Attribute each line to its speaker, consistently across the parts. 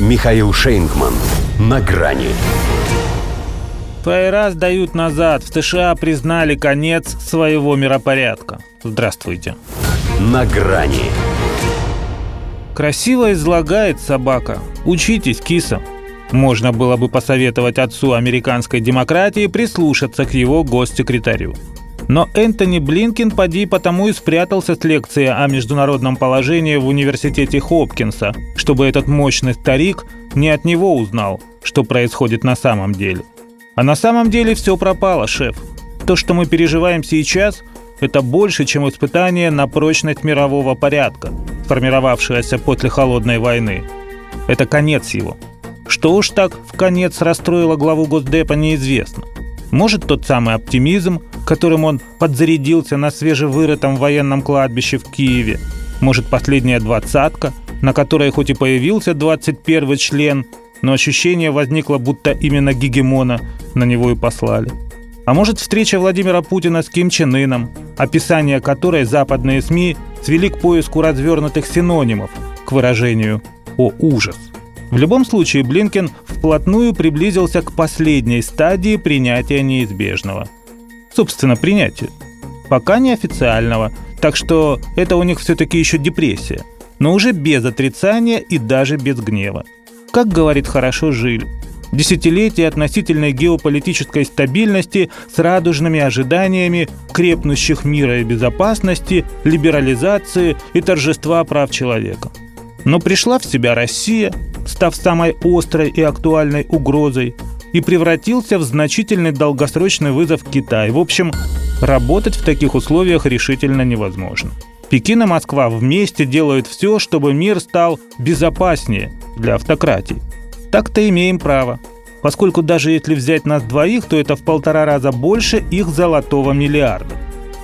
Speaker 1: Михаил Шейнгман. На грани.
Speaker 2: ФРА дают назад. В США признали конец своего миропорядка. Здравствуйте.
Speaker 1: На грани.
Speaker 2: Красиво излагает собака. Учитесь, киса. Можно было бы посоветовать отцу американской демократии прислушаться к его госсекретарю. Но Энтони Блинкин поди потому и спрятался с лекции о международном положении в университете Хопкинса, чтобы этот мощный старик не от него узнал, что происходит на самом деле. А на самом деле все пропало, шеф. То, что мы переживаем сейчас, это больше, чем испытание на прочность мирового порядка, сформировавшегося после Холодной войны. Это конец его. Что уж так в конец расстроило главу Госдепа, неизвестно. Может, тот самый оптимизм, которым он подзарядился на свежевырытом военном кладбище в Киеве. Может, последняя двадцатка, на которой хоть и появился 21 член, но ощущение возникло, будто именно гегемона на него и послали. А может, встреча Владимира Путина с Ким Чен Ыном, описание которой западные СМИ свели к поиску развернутых синонимов к выражению «О, ужас!». В любом случае, Блинкен вплотную приблизился к последней стадии принятия неизбежного – собственно, принятия. Пока неофициального, так что это у них все-таки еще депрессия, но уже без отрицания и даже без гнева. Как говорит хорошо Жиль, десятилетия относительной геополитической стабильности с радужными ожиданиями крепнущих мира и безопасности, либерализации и торжества прав человека. Но пришла в себя Россия, став самой острой и актуальной угрозой, и превратился в значительный долгосрочный вызов Китаю. В общем, работать в таких условиях решительно невозможно. Пекин и Москва вместе делают все, чтобы мир стал безопаснее для автократий. Так-то имеем право. Поскольку даже если взять нас двоих, то это в полтора раза больше их золотого миллиарда.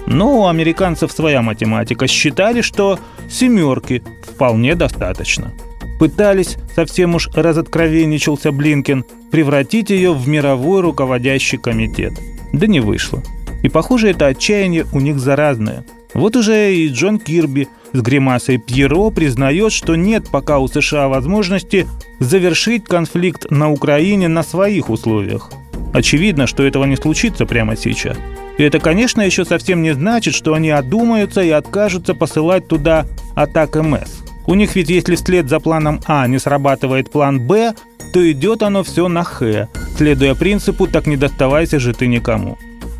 Speaker 2: Но у американцев своя математика. Считали, что семерки вполне достаточно пытались, совсем уж разоткровенничался Блинкен, превратить ее в мировой руководящий комитет. Да не вышло. И похоже, это отчаяние у них заразное. Вот уже и Джон Кирби с гримасой Пьеро признает, что нет пока у США возможности завершить конфликт на Украине на своих условиях. Очевидно, что этого не случится прямо сейчас. И это, конечно, еще совсем не значит, что они одумаются и откажутся посылать туда атак МС. У них ведь если вслед за планом А не срабатывает план Б, то идет оно все на Х, следуя принципу «так не доставайся же ты никому».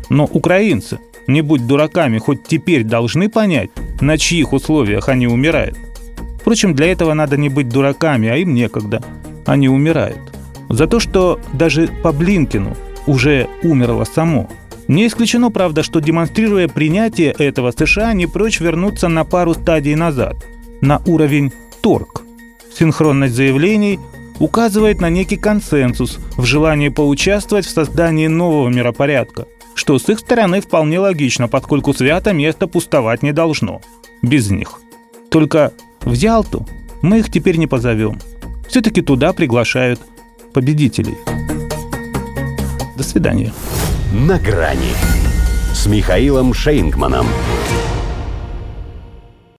Speaker 2: Но украинцы, не будь дураками, хоть теперь должны понять, на чьих условиях они умирают. Впрочем, для этого надо не быть дураками, а им некогда. Они умирают. За то, что даже по Блинкину уже умерло само. Не исключено, правда, что демонстрируя принятие этого, США не прочь вернуться на пару стадий назад – на уровень торг. Синхронность заявлений указывает на некий консенсус в желании поучаствовать в создании нового миропорядка, что с их стороны вполне логично, поскольку свято место пустовать не должно. Без них. Только в Ялту мы их теперь не позовем. Все-таки туда приглашают победителей. До свидания.
Speaker 1: На грани с Михаилом Шейнгманом.